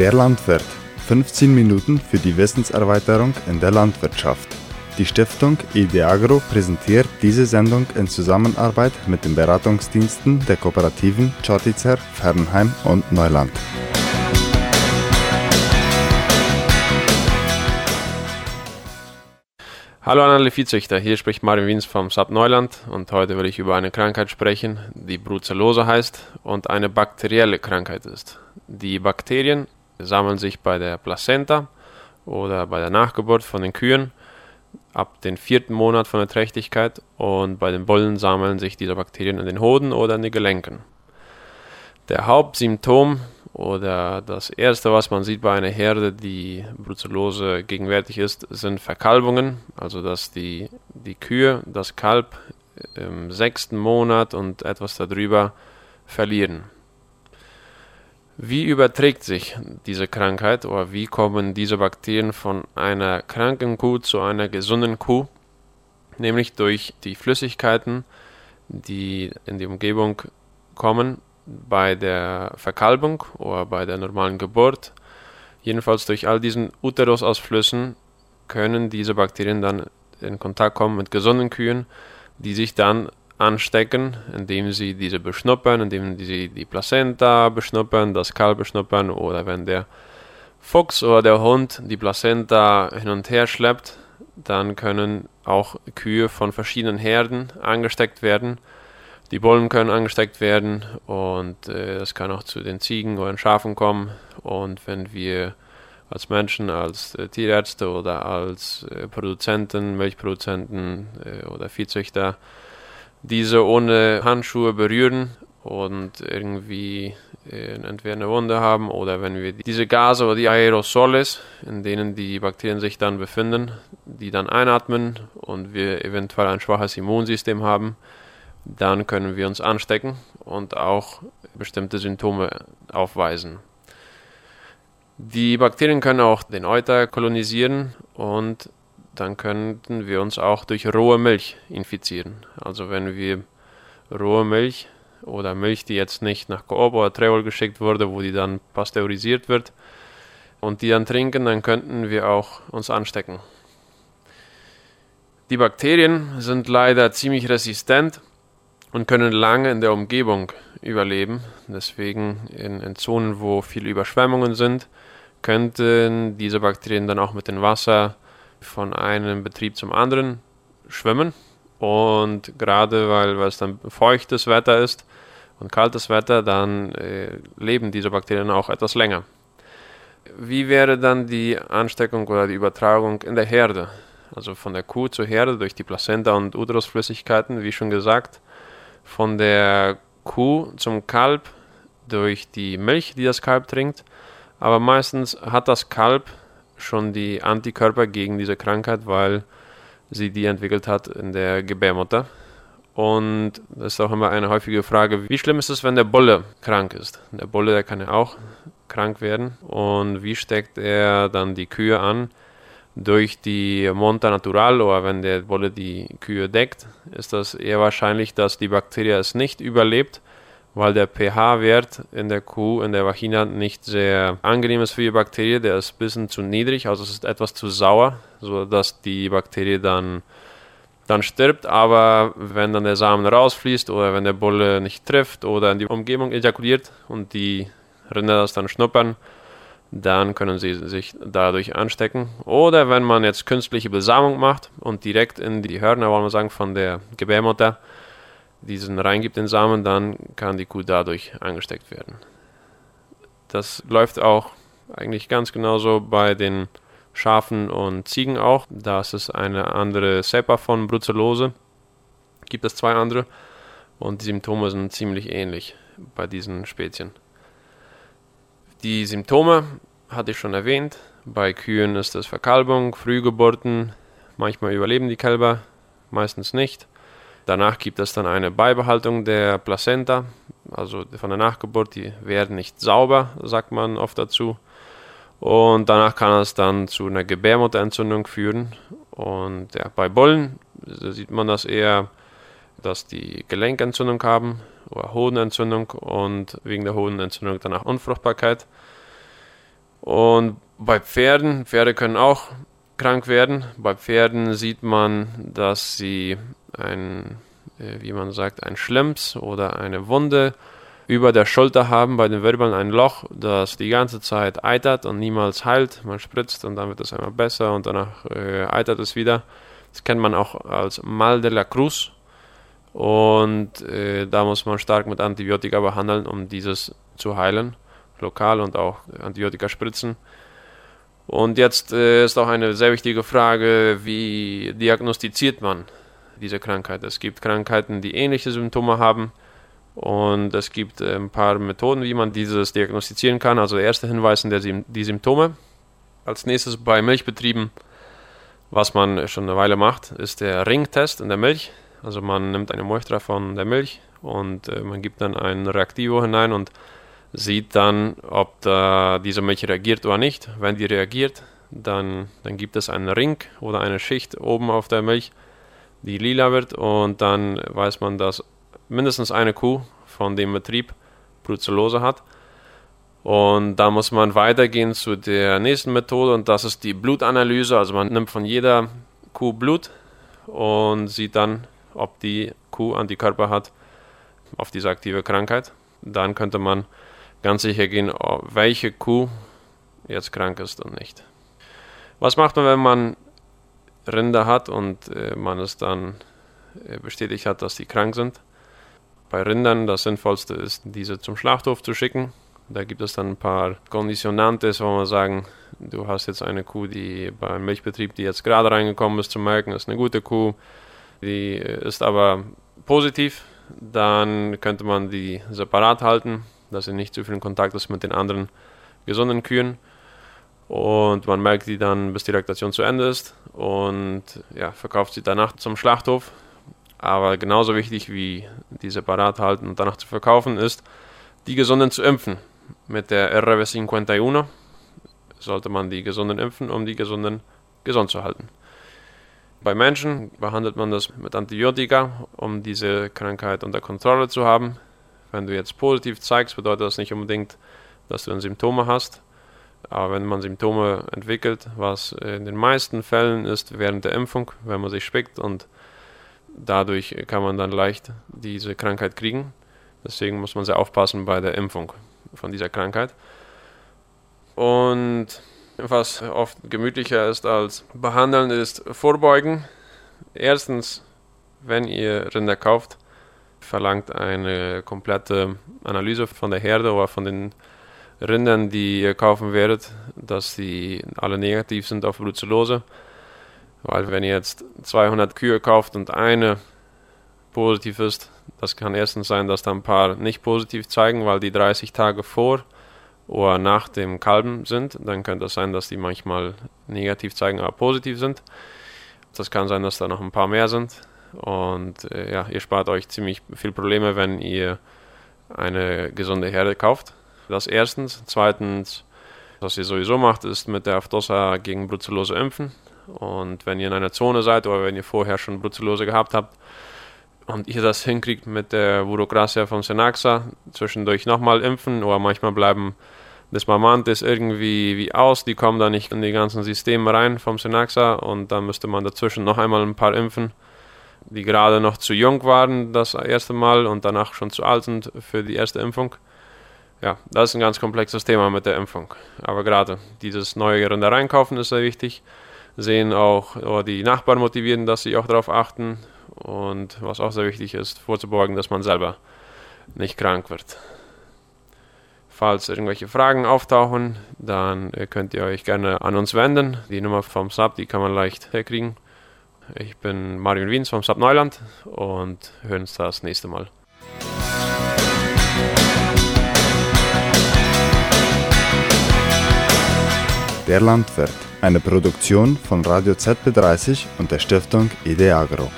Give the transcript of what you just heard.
Der Landwirt. 15 Minuten für die Wissenserweiterung in der Landwirtschaft. Die Stiftung Ideagro präsentiert diese Sendung in Zusammenarbeit mit den Beratungsdiensten der Kooperativen Chortitzer, Fernheim und Neuland. Hallo an alle Viehzüchter, hier spricht Marvin Wiens vom SAP Neuland und heute will ich über eine Krankheit sprechen, die Brucellose heißt und eine bakterielle Krankheit ist. Die Bakterien sammeln sich bei der Plazenta oder bei der Nachgeburt von den Kühen ab dem vierten Monat von der Trächtigkeit und bei den Bullen sammeln sich diese Bakterien in den Hoden oder in den Gelenken. Der Hauptsymptom oder das erste, was man sieht bei einer Herde, die Brucellose gegenwärtig ist, sind Verkalbungen, also dass die, die Kühe das Kalb im sechsten Monat und etwas darüber verlieren. Wie überträgt sich diese Krankheit oder wie kommen diese Bakterien von einer kranken Kuh zu einer gesunden Kuh? Nämlich durch die Flüssigkeiten, die in die Umgebung kommen bei der Verkalbung oder bei der normalen Geburt, jedenfalls durch all diesen Uterusausflüssen, können diese Bakterien dann in Kontakt kommen mit gesunden Kühen, die sich dann anstecken, indem sie diese beschnuppern, indem sie die Plazenta beschnuppern, das Kalb beschnuppern oder wenn der Fuchs oder der Hund die Plazenta hin und her schleppt, dann können auch Kühe von verschiedenen Herden angesteckt werden die Bullen können angesteckt werden und äh, kann auch zu den Ziegen oder den Schafen kommen. Und wenn wir als Menschen, als äh, Tierärzte oder als äh, Produzenten, Milchproduzenten äh, oder Viehzüchter diese ohne Handschuhe berühren und irgendwie äh, entweder eine Wunde haben oder wenn wir diese Gase oder die Aerosoles, in denen die Bakterien sich dann befinden, die dann einatmen und wir eventuell ein schwaches Immunsystem haben, dann können wir uns anstecken und auch bestimmte Symptome aufweisen. Die Bakterien können auch den Euter kolonisieren und dann könnten wir uns auch durch rohe Milch infizieren. Also wenn wir rohe Milch oder Milch, die jetzt nicht nach Coop oder Treol geschickt wurde, wo die dann pasteurisiert wird und die dann trinken, dann könnten wir auch uns anstecken. Die Bakterien sind leider ziemlich resistent und können lange in der Umgebung überleben. Deswegen in, in, Zonen, wo viele Überschwemmungen sind, könnten diese Bakterien dann auch mit dem Wasser von einem Betrieb zum anderen schwimmen. Und gerade weil, weil es dann feuchtes Wetter ist und kaltes Wetter, dann äh, leben diese Bakterien auch etwas länger. Wie wäre dann die Ansteckung oder die Übertragung in der Herde? Also von der Kuh zur Herde durch die Plazenta und Uterusflüssigkeiten, wie schon gesagt von der Kuh zum Kalb durch die Milch, die das Kalb trinkt. Aber meistens hat das Kalb schon die Antikörper gegen diese Krankheit, weil sie die entwickelt hat in der Gebärmutter. Und das ist auch immer eine häufige Frage, wie schlimm ist es, wenn der Bulle krank ist? Der Bulle, der kann ja auch krank werden. Und wie steckt er dann die Kühe an? durch die Monta Natural oder wenn der Wolle die Kühe deckt, ist das eher wahrscheinlich, dass die Bakterie es nicht überlebt, weil der pH-Wert in der Kuh, in der Vagina nicht sehr angenehm ist für die Bakterie. Der ist ein bisschen zu niedrig, also es ist etwas zu sauer, sodass die Bakterie dann, dann stirbt. Aber wenn dann der Samen rausfließt oder wenn der Bulle nicht trifft oder in die Umgebung ejakuliert und die Rinder das dann schnuppern, dann können sie sich dadurch anstecken. Oder wenn man jetzt künstliche Besamung macht und direkt in die Hörner, wollen wir sagen, von der Gebärmutter diesen reingibt den Samen, dann kann die Kuh dadurch angesteckt werden. Das läuft auch eigentlich ganz genauso bei den Schafen und Ziegen auch. Das ist eine andere Cepa von Brucellose. Gibt es zwei andere und die Symptome sind ziemlich ähnlich bei diesen Spezien. Die Symptome hatte ich schon erwähnt. Bei Kühen ist das Verkalbung, Frühgeburten. Manchmal überleben die Kälber, meistens nicht. Danach gibt es dann eine Beibehaltung der Plazenta, also von der Nachgeburt. Die werden nicht sauber, sagt man oft dazu. Und danach kann es dann zu einer Gebärmutterentzündung führen. Und ja, bei Bullen sieht man das eher, dass die Gelenkentzündung haben oder Hodenentzündung und wegen der Hodenentzündung danach Unfruchtbarkeit. Und bei Pferden, Pferde können auch krank werden. Bei Pferden sieht man, dass sie ein, äh, wie man sagt, ein Schlimms oder eine Wunde über der Schulter haben, bei den Wirbeln ein Loch, das die ganze Zeit eitert und niemals heilt. Man spritzt und dann wird es einmal besser und danach äh, eitert es wieder. Das kennt man auch als Mal de la Cruz. Und äh, da muss man stark mit Antibiotika behandeln, um dieses zu heilen. Lokal und auch Antibiotika spritzen. Und jetzt äh, ist auch eine sehr wichtige Frage, wie diagnostiziert man diese Krankheit? Es gibt Krankheiten, die ähnliche Symptome haben und es gibt äh, ein paar Methoden, wie man dieses diagnostizieren kann. Also erste Hinweis sind die Symptome. Als nächstes bei Milchbetrieben, was man schon eine Weile macht, ist der Ringtest in der Milch. Also man nimmt eine Muestra von der Milch und äh, man gibt dann ein Reaktivo hinein und sieht dann, ob da diese Milch reagiert oder nicht. Wenn die reagiert, dann, dann gibt es einen Ring oder eine Schicht oben auf der Milch, die lila wird und dann weiß man, dass mindestens eine Kuh von dem Betrieb Brucellose hat. Und da muss man weitergehen zu der nächsten Methode und das ist die Blutanalyse. Also man nimmt von jeder Kuh Blut und sieht dann, ob die Kuh Antikörper hat auf diese aktive Krankheit. Dann könnte man ganz sicher gehen, welche Kuh jetzt krank ist und nicht. Was macht man, wenn man Rinder hat und äh, man es dann äh, bestätigt hat, dass die krank sind? bei Rindern das Sinnvollste ist, diese zum Schlachthof zu schicken. Da gibt es dann ein paar Conditionantes, wo man sagen, du hast jetzt eine Kuh, die beim Milchbetrieb, die jetzt gerade reingekommen ist, zu merken, ist eine gute Kuh, die ist aber positiv, dann könnte man die separat halten, dass sie nicht zu viel in Kontakt ist mit den anderen gesunden Kühen. Und man merkt die dann, bis die Rektation zu Ende ist und ja, verkauft sie danach zum Schlachthof aber genauso wichtig wie die separat halten und danach zu verkaufen ist, die Gesunden zu impfen. Mit der RW51 sollte man die Gesunden impfen, um die Gesunden gesund zu halten. Bei Menschen behandelt man das mit Antibiotika, um diese Krankheit unter Kontrolle zu haben. Wenn du jetzt positiv zeigst, bedeutet das nicht unbedingt, dass du Symptome hast. Aber wenn man Symptome entwickelt, was in den meisten Fällen ist während der Impfung, wenn man sich spickt und dadurch kann man dann leicht diese Krankheit kriegen. Deswegen muss man sehr aufpassen bei der Impfung von dieser Krankheit. Und was oft gemütlicher ist als behandeln, ist vorbeugen. Erstens, wenn ihr Rinder kauft, verlangt eine komplette Analyse von der Herde oder von den Rindern, die ihr kaufen werdet, dass sie alle negativ sind auf Brucellose. Weil wenn ihr jetzt 200 Kühe kauft und eine positiv ist, das kann erstens sein, dass da ein paar nicht positiv zeigen, weil die 30 Tage vor oder nach dem Kalben sind. Dann könnte es sein, dass die manchmal negativ zeigen, aber positiv sind. Das kann sein, dass da noch ein paar mehr sind. Und äh, ja, ihr spart euch ziemlich viel Probleme, wenn ihr eine gesunde Herde kauft. Das erstens. Zweitens, was ihr sowieso macht, ist mit der Aftosa gegen Brucellose impfen. Und wenn ihr in einer Zone seid oder wenn ihr vorher schon Brucellose gehabt habt und ihr das hinkriegt mit der Burokrasia von Senaxa, zwischendurch nochmal impfen oder manchmal bleiben Desmamantes irgendwie wie aus, die kommen da nicht in die ganzen Systeme rein vom Senaxa und dann müsste man dazwischen noch einmal ein paar impfen, die gerade noch zu jung waren das erste Mal und danach schon zu alt sind für die erste Impfung. Ja, das ist ein ganz komplexes Thema mit der Impfung. Aber gerade dieses neue Rinder reinkaufen ist sehr wichtig sehen auch oh, die Nachbarn motivieren, dass sie auch darauf achten und was auch sehr wichtig ist, vorzubeugen, dass man selber nicht krank wird. Falls irgendwelche Fragen auftauchen, dann könnt ihr euch gerne an uns wenden. Die Nummer vom Sub, die kann man leicht herkriegen. Ich bin Marion Wiens vom Sub Neuland und hören uns das nächste Mal. Der Landwirt eine Produktion von Radio ZB30 und der Stiftung IDEAGRO.